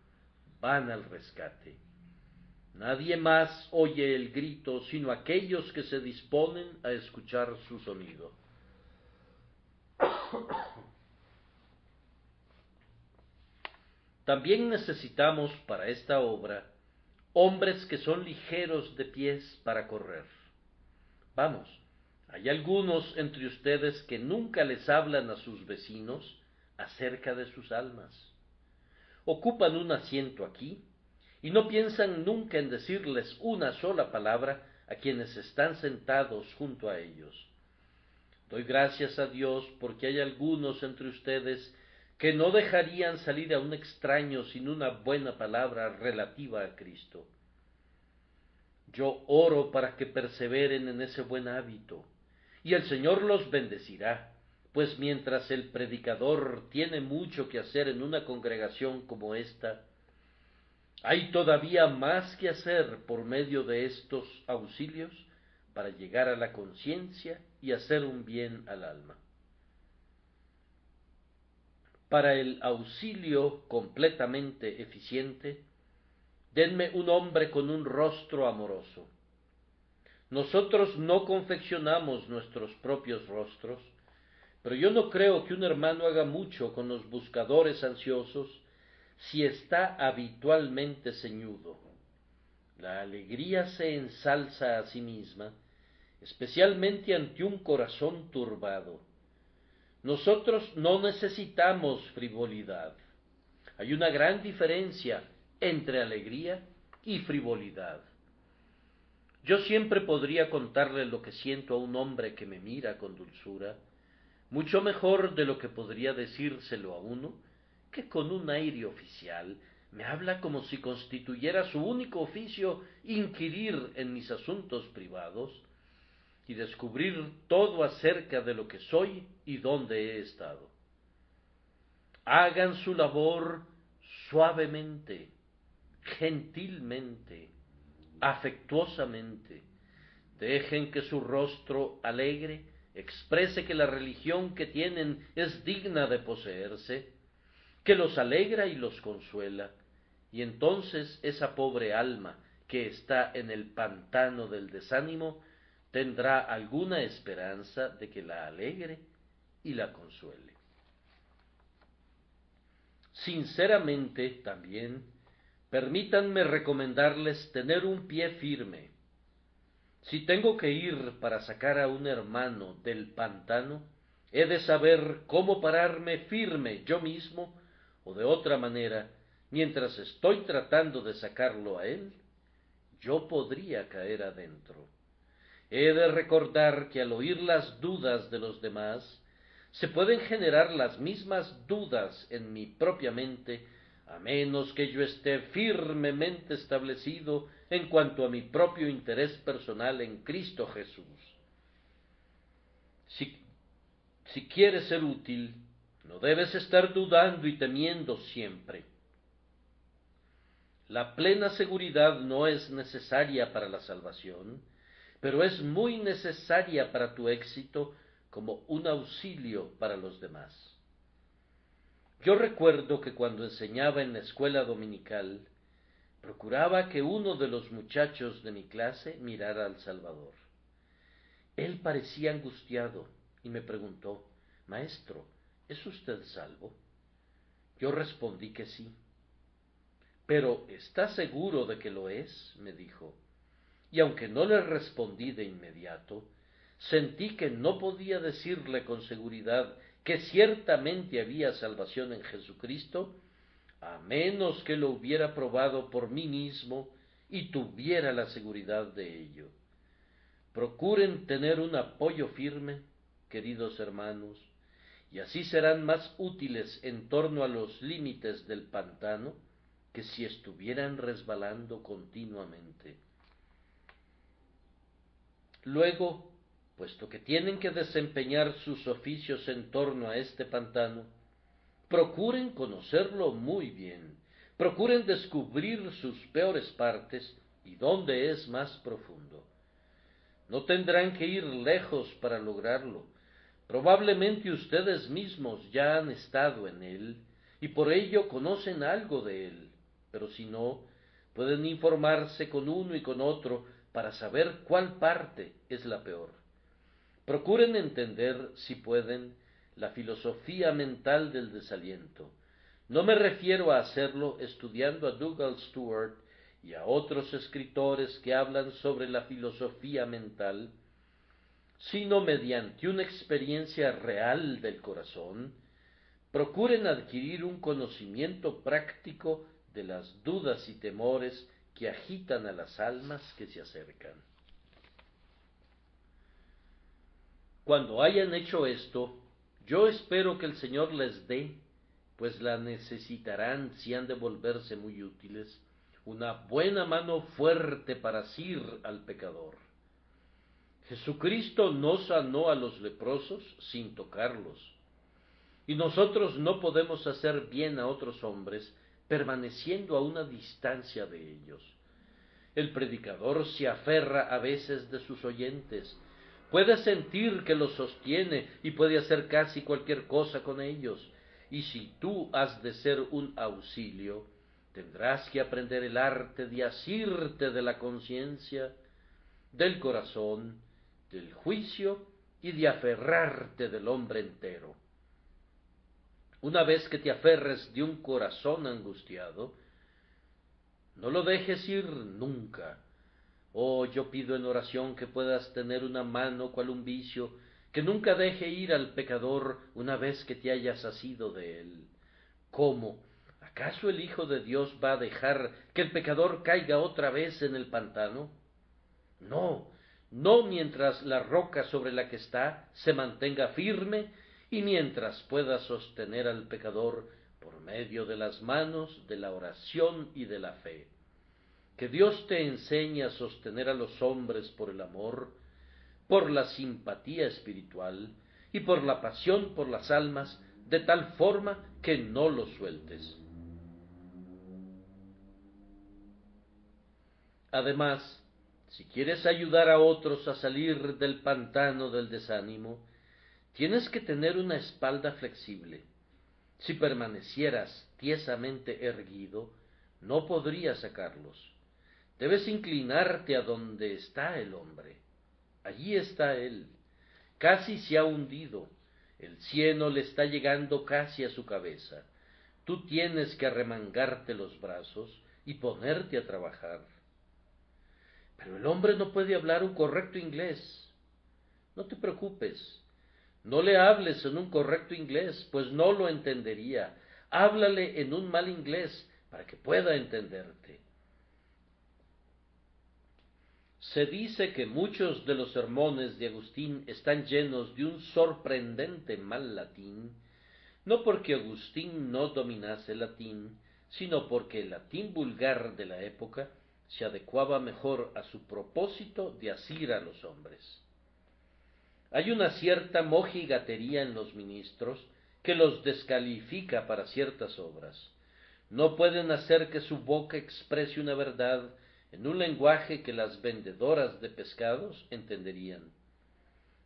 van al rescate. Nadie más oye el grito sino aquellos que se disponen a escuchar su sonido. También necesitamos para esta obra hombres que son ligeros de pies para correr. Vamos, hay algunos entre ustedes que nunca les hablan a sus vecinos acerca de sus almas. Ocupan un asiento aquí y no piensan nunca en decirles una sola palabra a quienes están sentados junto a ellos. Doy gracias a Dios porque hay algunos entre ustedes que no dejarían salir a un extraño sin una buena palabra relativa a Cristo. Yo oro para que perseveren en ese buen hábito, y el Señor los bendecirá, pues mientras el predicador tiene mucho que hacer en una congregación como esta, hay todavía más que hacer por medio de estos auxilios para llegar a la conciencia y hacer un bien al alma. Para el auxilio completamente eficiente, denme un hombre con un rostro amoroso. Nosotros no confeccionamos nuestros propios rostros, pero yo no creo que un hermano haga mucho con los buscadores ansiosos si está habitualmente ceñudo. La alegría se ensalza a sí misma, especialmente ante un corazón turbado. Nosotros no necesitamos frivolidad. Hay una gran diferencia entre alegría y frivolidad. Yo siempre podría contarle lo que siento a un hombre que me mira con dulzura, mucho mejor de lo que podría decírselo a uno que con un aire oficial me habla como si constituyera su único oficio inquirir en mis asuntos privados y descubrir todo acerca de lo que soy y dónde he estado. Hagan su labor suavemente, gentilmente, afectuosamente. Dejen que su rostro alegre exprese que la religión que tienen es digna de poseerse, que los alegra y los consuela, y entonces esa pobre alma que está en el pantano del desánimo tendrá alguna esperanza de que la alegre y la consuele. Sinceramente también, permítanme recomendarles tener un pie firme. Si tengo que ir para sacar a un hermano del pantano, he de saber cómo pararme firme yo mismo, o de otra manera, mientras estoy tratando de sacarlo a él, yo podría caer adentro. He de recordar que al oír las dudas de los demás, se pueden generar las mismas dudas en mi propia mente, a menos que yo esté firmemente establecido en cuanto a mi propio interés personal en Cristo Jesús. Si, si quieres ser útil, no debes estar dudando y temiendo siempre. La plena seguridad no es necesaria para la salvación, pero es muy necesaria para tu éxito como un auxilio para los demás. Yo recuerdo que cuando enseñaba en la escuela dominical, procuraba que uno de los muchachos de mi clase mirara al Salvador. Él parecía angustiado y me preguntó, Maestro, ¿es usted salvo? Yo respondí que sí. Pero ¿está seguro de que lo es? me dijo y aunque no le respondí de inmediato, sentí que no podía decirle con seguridad que ciertamente había salvación en Jesucristo, a menos que lo hubiera probado por mí mismo y tuviera la seguridad de ello. Procuren tener un apoyo firme, queridos hermanos, y así serán más útiles en torno a los límites del pantano que si estuvieran resbalando continuamente. Luego, puesto que tienen que desempeñar sus oficios en torno a este pantano, procuren conocerlo muy bien, procuren descubrir sus peores partes y dónde es más profundo. No tendrán que ir lejos para lograrlo. Probablemente ustedes mismos ya han estado en él y por ello conocen algo de él, pero si no, pueden informarse con uno y con otro para saber cuál parte es la peor. Procuren entender, si pueden, la filosofía mental del desaliento. No me refiero a hacerlo estudiando a Dougal Stewart y a otros escritores que hablan sobre la filosofía mental, sino mediante una experiencia real del corazón, procuren adquirir un conocimiento práctico de las dudas y temores que agitan a las almas que se acercan. Cuando hayan hecho esto, yo espero que el Señor les dé, pues la necesitarán si han de volverse muy útiles, una buena mano fuerte para asir al pecador. Jesucristo no sanó a los leprosos sin tocarlos, y nosotros no podemos hacer bien a otros hombres permaneciendo a una distancia de ellos. El predicador se aferra a veces de sus oyentes, puede sentir que los sostiene y puede hacer casi cualquier cosa con ellos, y si tú has de ser un auxilio, tendrás que aprender el arte de asirte de la conciencia, del corazón, del juicio y de aferrarte del hombre entero. Una vez que te aferres de un corazón angustiado, no lo dejes ir nunca. Oh, yo pido en oración que puedas tener una mano cual un vicio, que nunca deje ir al pecador una vez que te hayas asido de él. ¿Cómo? ¿Acaso el Hijo de Dios va a dejar que el pecador caiga otra vez en el pantano? No, no mientras la roca sobre la que está se mantenga firme y mientras pueda sostener al pecador por medio de las manos, de la oración y de la fe. Que Dios te enseñe a sostener a los hombres por el amor, por la simpatía espiritual y por la pasión por las almas, de tal forma que no los sueltes. Además, si quieres ayudar a otros a salir del pantano del desánimo, tienes que tener una espalda flexible. Si permanecieras tiesamente erguido, no podrías sacarlos. Debes inclinarte a donde está el hombre. Allí está él. Casi se ha hundido. El cieno le está llegando casi a su cabeza. Tú tienes que arremangarte los brazos y ponerte a trabajar. Pero el hombre no puede hablar un correcto inglés. No te preocupes. No le hables en un correcto inglés, pues no lo entendería. Háblale en un mal inglés para que pueda entenderte. Se dice que muchos de los sermones de Agustín están llenos de un sorprendente mal latín, no porque Agustín no dominase latín, sino porque el latín vulgar de la época se adecuaba mejor a su propósito de asir a los hombres. Hay una cierta mojigatería en los ministros que los descalifica para ciertas obras. No pueden hacer que su boca exprese una verdad en un lenguaje que las vendedoras de pescados entenderían.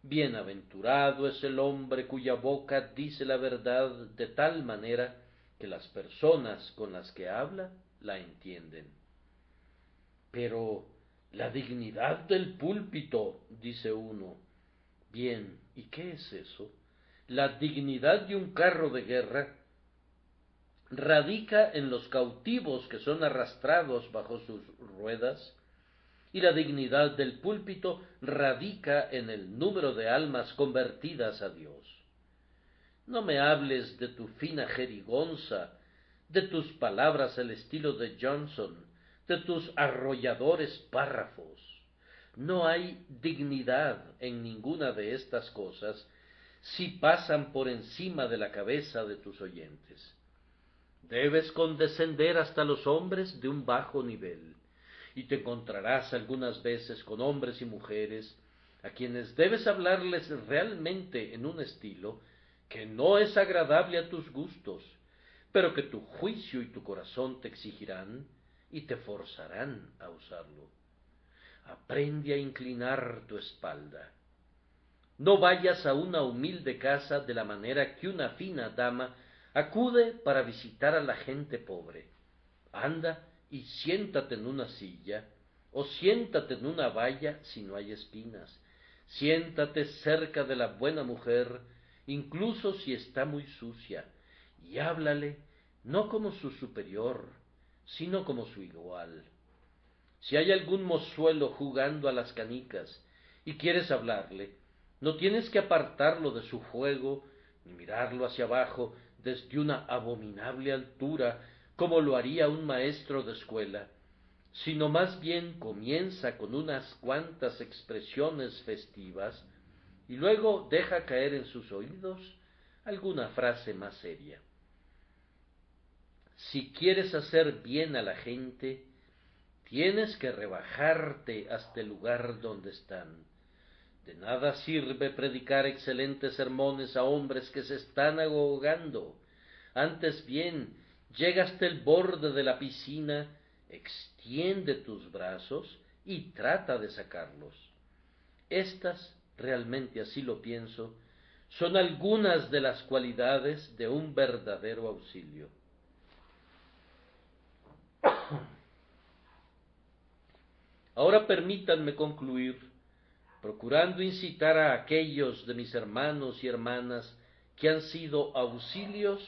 Bienaventurado es el hombre cuya boca dice la verdad de tal manera que las personas con las que habla la entienden. Pero la dignidad del púlpito, dice uno. Bien, ¿y qué es eso? La dignidad de un carro de guerra radica en los cautivos que son arrastrados bajo sus ruedas, y la dignidad del púlpito radica en el número de almas convertidas a Dios. No me hables de tu fina jerigonza, de tus palabras al estilo de Johnson, de tus arrolladores párrafos. No hay dignidad en ninguna de estas cosas si pasan por encima de la cabeza de tus oyentes. Debes condescender hasta los hombres de un bajo nivel, y te encontrarás algunas veces con hombres y mujeres a quienes debes hablarles realmente en un estilo que no es agradable a tus gustos, pero que tu juicio y tu corazón te exigirán y te forzarán a usarlo. Aprende a inclinar tu espalda. No vayas a una humilde casa de la manera que una fina dama acude para visitar a la gente pobre. Anda y siéntate en una silla, o siéntate en una valla si no hay espinas. Siéntate cerca de la buena mujer, incluso si está muy sucia, y háblale no como su superior, sino como su igual. Si hay algún mozuelo jugando a las canicas y quieres hablarle, no tienes que apartarlo de su juego ni mirarlo hacia abajo desde una abominable altura como lo haría un maestro de escuela, sino más bien comienza con unas cuantas expresiones festivas y luego deja caer en sus oídos alguna frase más seria. Si quieres hacer bien a la gente, tienes que rebajarte hasta el lugar donde están. De nada sirve predicar excelentes sermones a hombres que se están ahogando. Antes bien, llega hasta el borde de la piscina, extiende tus brazos y trata de sacarlos. Estas, realmente así lo pienso, son algunas de las cualidades de un verdadero auxilio. Ahora permítanme concluir procurando incitar a aquellos de mis hermanos y hermanas que han sido auxilios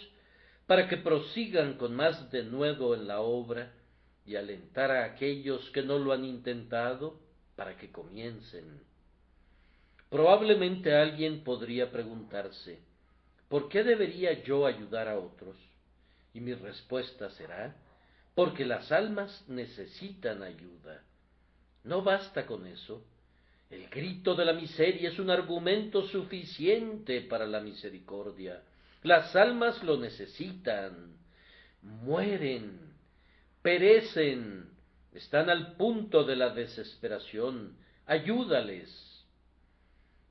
para que prosigan con más denuedo en la obra y alentar a aquellos que no lo han intentado para que comiencen. Probablemente alguien podría preguntarse, ¿por qué debería yo ayudar a otros? Y mi respuesta será, porque las almas necesitan ayuda. No basta con eso. El grito de la miseria es un argumento suficiente para la misericordia. Las almas lo necesitan. Mueren, perecen, están al punto de la desesperación. Ayúdales.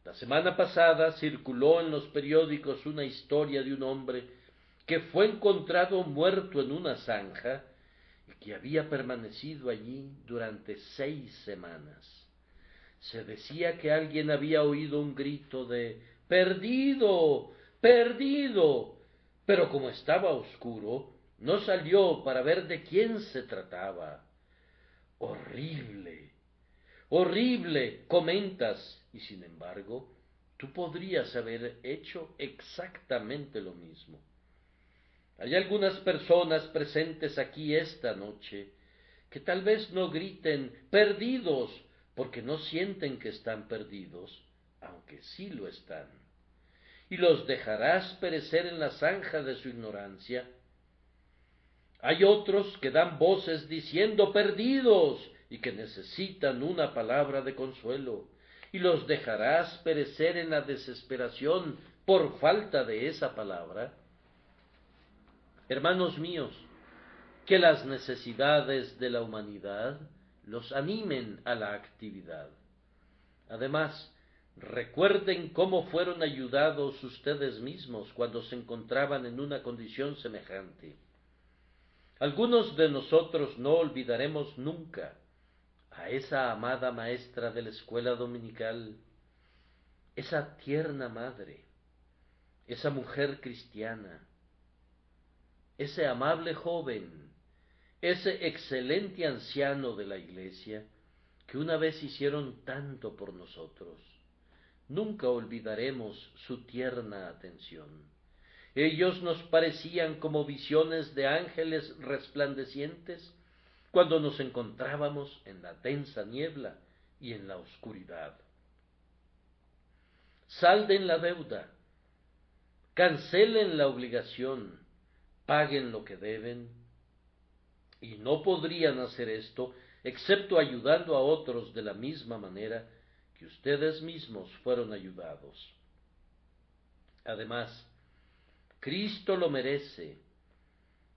La semana pasada circuló en los periódicos una historia de un hombre que fue encontrado muerto en una zanja que había permanecido allí durante seis semanas. Se decía que alguien había oído un grito de perdido, perdido, pero como estaba oscuro, no salió para ver de quién se trataba. Horrible, horrible, comentas, y sin embargo, tú podrías haber hecho exactamente lo mismo. Hay algunas personas presentes aquí esta noche que tal vez no griten perdidos porque no sienten que están perdidos, aunque sí lo están. Y los dejarás perecer en la zanja de su ignorancia. Hay otros que dan voces diciendo perdidos y que necesitan una palabra de consuelo, y los dejarás perecer en la desesperación por falta de esa palabra. Hermanos míos, que las necesidades de la humanidad los animen a la actividad. Además, recuerden cómo fueron ayudados ustedes mismos cuando se encontraban en una condición semejante. Algunos de nosotros no olvidaremos nunca a esa amada maestra de la escuela dominical, esa tierna madre, esa mujer cristiana, ese amable joven, ese excelente anciano de la iglesia, que una vez hicieron tanto por nosotros. Nunca olvidaremos su tierna atención. Ellos nos parecían como visiones de ángeles resplandecientes cuando nos encontrábamos en la densa niebla y en la oscuridad. Salden la deuda, cancelen la obligación, paguen lo que deben, y no podrían hacer esto excepto ayudando a otros de la misma manera que ustedes mismos fueron ayudados. Además, Cristo lo merece.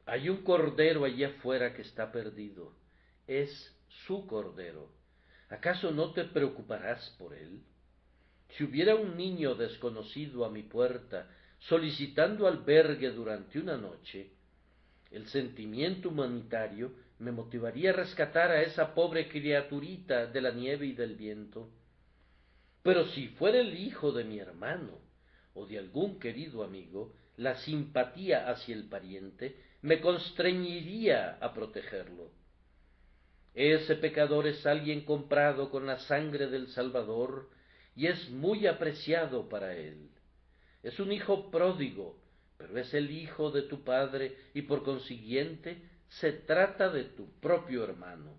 Hay un cordero allá afuera que está perdido. Es su cordero. ¿Acaso no te preocuparás por él? Si hubiera un niño desconocido a mi puerta solicitando albergue durante una noche, el sentimiento humanitario me motivaría a rescatar a esa pobre criaturita de la nieve y del viento. Pero si fuera el hijo de mi hermano o de algún querido amigo, la simpatía hacia el pariente me constreñiría a protegerlo. Ese pecador es alguien comprado con la sangre del Salvador y es muy apreciado para él. Es un hijo pródigo, pero es el hijo de tu padre y por consiguiente se trata de tu propio hermano.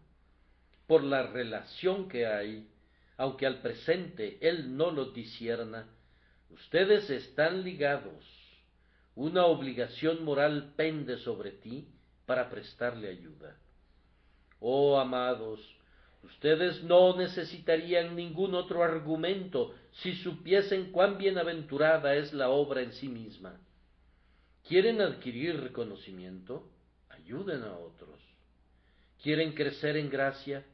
Por la relación que hay, aunque al presente él no lo disierna, ustedes están ligados. Una obligación moral pende sobre ti para prestarle ayuda. Oh amados, ustedes no necesitarían ningún otro argumento si supiesen cuán bienaventurada es la obra en sí misma. ¿Quieren adquirir reconocimiento? Ayuden a otros. ¿Quieren crecer en gracia?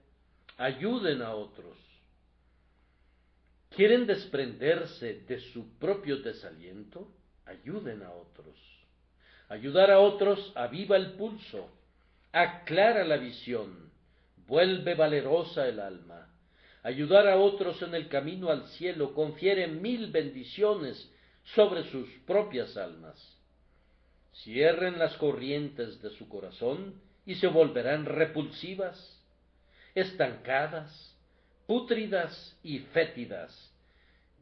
Ayuden a otros. ¿Quieren desprenderse de su propio desaliento? Ayuden a otros. Ayudar a otros aviva el pulso, aclara la visión, vuelve valerosa el alma. Ayudar a otros en el camino al cielo confiere mil bendiciones sobre sus propias almas. Cierren las corrientes de su corazón y se volverán repulsivas, estancadas, pútridas y fétidas.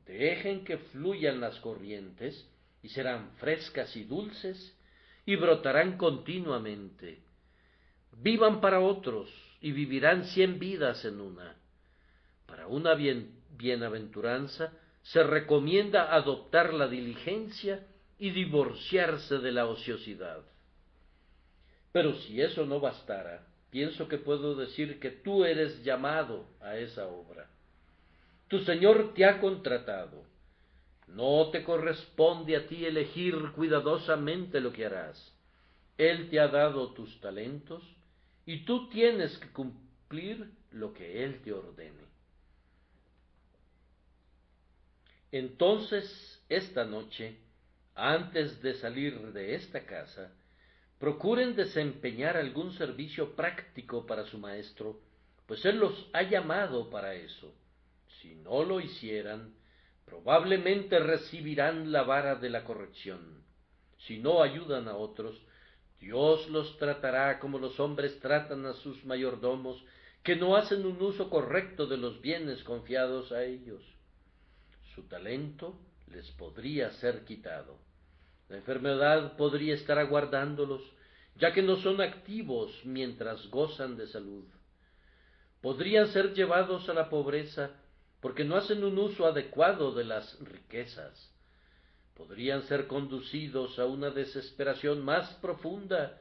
Dejen que fluyan las corrientes y serán frescas y dulces y brotarán continuamente. Vivan para otros y vivirán cien vidas en una. Para una bienaventuranza se recomienda adoptar la diligencia y divorciarse de la ociosidad. Pero si eso no bastara, pienso que puedo decir que tú eres llamado a esa obra. Tu Señor te ha contratado. No te corresponde a ti elegir cuidadosamente lo que harás. Él te ha dado tus talentos y tú tienes que cumplir lo que Él te ordene. Entonces, esta noche, antes de salir de esta casa, procuren desempeñar algún servicio práctico para su maestro, pues Él los ha llamado para eso. Si no lo hicieran, probablemente recibirán la vara de la corrección. Si no ayudan a otros, Dios los tratará como los hombres tratan a sus mayordomos, que no hacen un uso correcto de los bienes confiados a ellos. Su talento les podría ser quitado. La enfermedad podría estar aguardándolos, ya que no son activos mientras gozan de salud. Podrían ser llevados a la pobreza porque no hacen un uso adecuado de las riquezas. Podrían ser conducidos a una desesperación más profunda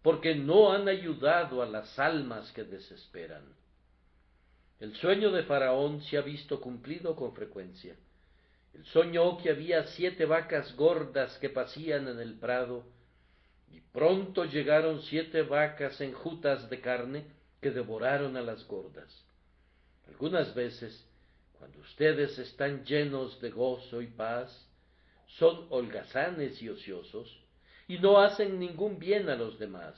porque no han ayudado a las almas que desesperan. El sueño de Faraón se ha visto cumplido con frecuencia. Él soñó que había siete vacas gordas que pasían en el prado, y pronto llegaron siete vacas enjutas de carne que devoraron a las gordas. Algunas veces cuando ustedes están llenos de gozo y paz, son holgazanes y ociosos, y no hacen ningún bien a los demás.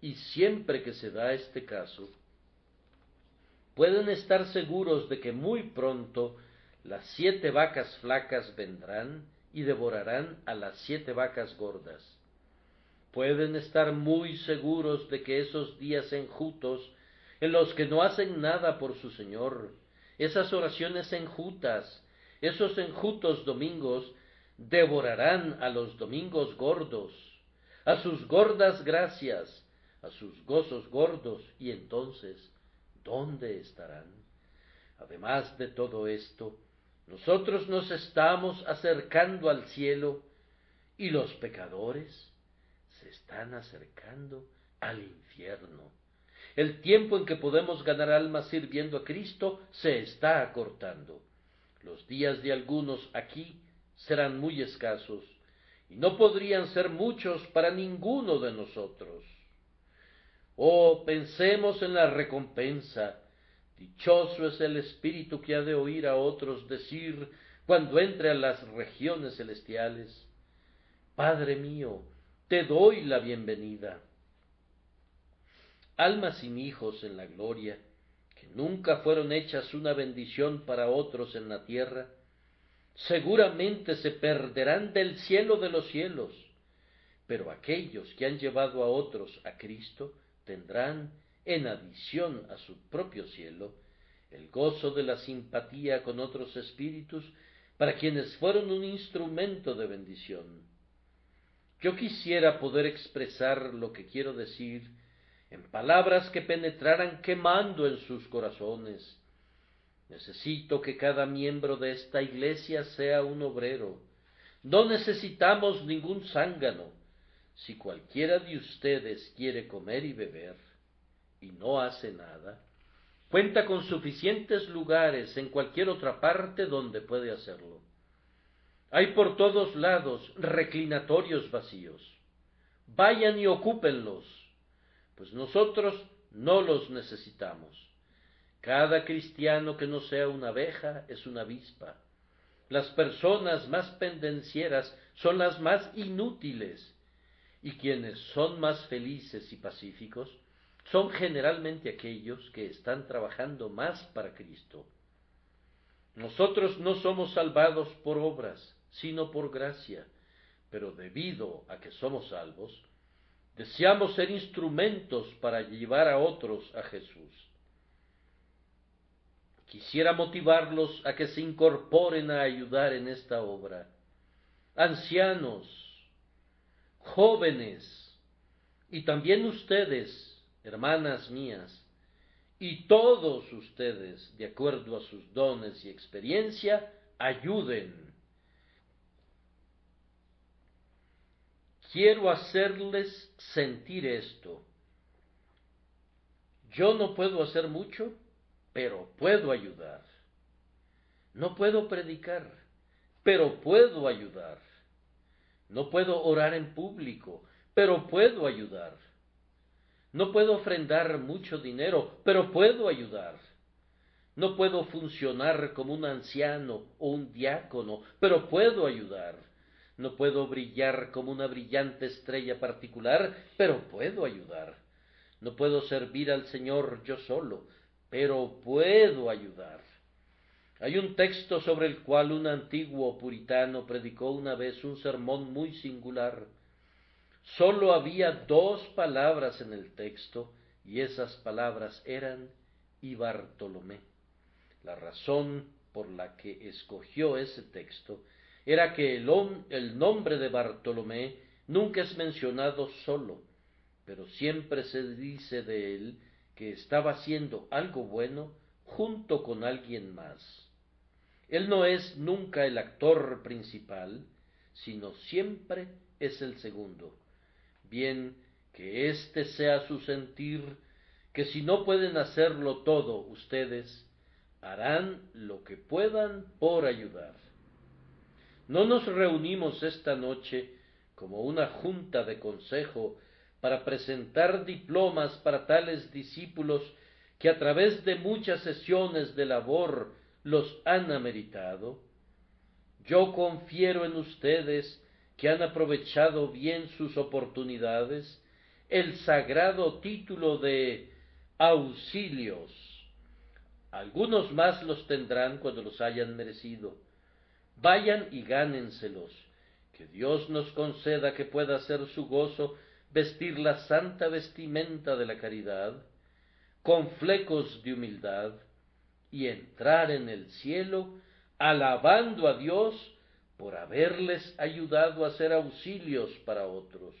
Y siempre que se da este caso, pueden estar seguros de que muy pronto las siete vacas flacas vendrán y devorarán a las siete vacas gordas. Pueden estar muy seguros de que esos días enjutos, en los que no hacen nada por su Señor, esas oraciones enjutas, esos enjutos domingos, devorarán a los domingos gordos, a sus gordas gracias, a sus gozos gordos, y entonces, ¿dónde estarán? Además de todo esto, nosotros nos estamos acercando al cielo y los pecadores se están acercando al infierno. El tiempo en que podemos ganar almas sirviendo a Cristo se está acortando. Los días de algunos aquí serán muy escasos y no podrían ser muchos para ninguno de nosotros. Oh, pensemos en la recompensa. Dichoso es el espíritu que ha de oír a otros decir cuando entre a las regiones celestiales, Padre mío, te doy la bienvenida. Almas sin hijos en la gloria, que nunca fueron hechas una bendición para otros en la tierra, seguramente se perderán del cielo de los cielos, pero aquellos que han llevado a otros a Cristo tendrán en adición a su propio cielo, el gozo de la simpatía con otros espíritus, para quienes fueron un instrumento de bendición. Yo quisiera poder expresar lo que quiero decir en palabras que penetraran quemando en sus corazones. Necesito que cada miembro de esta iglesia sea un obrero. No necesitamos ningún zángano. Si cualquiera de ustedes quiere comer y beber y no hace nada, cuenta con suficientes lugares en cualquier otra parte donde puede hacerlo. Hay por todos lados reclinatorios vacíos. Vayan y ocúpenlos pues nosotros no los necesitamos. Cada cristiano que no sea una abeja es una avispa. Las personas más pendencieras son las más inútiles, y quienes son más felices y pacíficos son generalmente aquellos que están trabajando más para Cristo. Nosotros no somos salvados por obras, sino por gracia, pero debido a que somos salvos, Deseamos ser instrumentos para llevar a otros a Jesús. Quisiera motivarlos a que se incorporen a ayudar en esta obra. Ancianos, jóvenes, y también ustedes, hermanas mías, y todos ustedes, de acuerdo a sus dones y experiencia, ayuden Quiero hacerles sentir esto. Yo no puedo hacer mucho, pero puedo ayudar. No puedo predicar, pero puedo ayudar. No puedo orar en público, pero puedo ayudar. No puedo ofrendar mucho dinero, pero puedo ayudar. No puedo funcionar como un anciano o un diácono, pero puedo ayudar. No puedo brillar como una brillante estrella particular, pero puedo ayudar. No puedo servir al Señor yo solo, pero puedo ayudar. Hay un texto sobre el cual un antiguo puritano predicó una vez un sermón muy singular. Sólo había dos palabras en el texto, y esas palabras eran y Bartolomé. La razón por la que escogió ese texto era que el, nombre de Bartolomé nunca es mencionado solo, pero siempre se dice de él que estaba haciendo algo bueno junto con alguien más. Él no es nunca el actor principal, sino siempre es el segundo. Bien, que éste sea su sentir, que si no pueden hacerlo todo ustedes, harán lo que puedan por ayudar. No nos reunimos esta noche como una junta de consejo para presentar diplomas para tales discípulos que a través de muchas sesiones de labor los han ameritado. Yo confiero en ustedes que han aprovechado bien sus oportunidades el sagrado título de auxilios. Algunos más los tendrán cuando los hayan merecido Vayan y gánenselos. Que Dios nos conceda que pueda ser su gozo vestir la santa vestimenta de la caridad, con flecos de humildad, y entrar en el cielo alabando a Dios por haberles ayudado a ser auxilios para otros.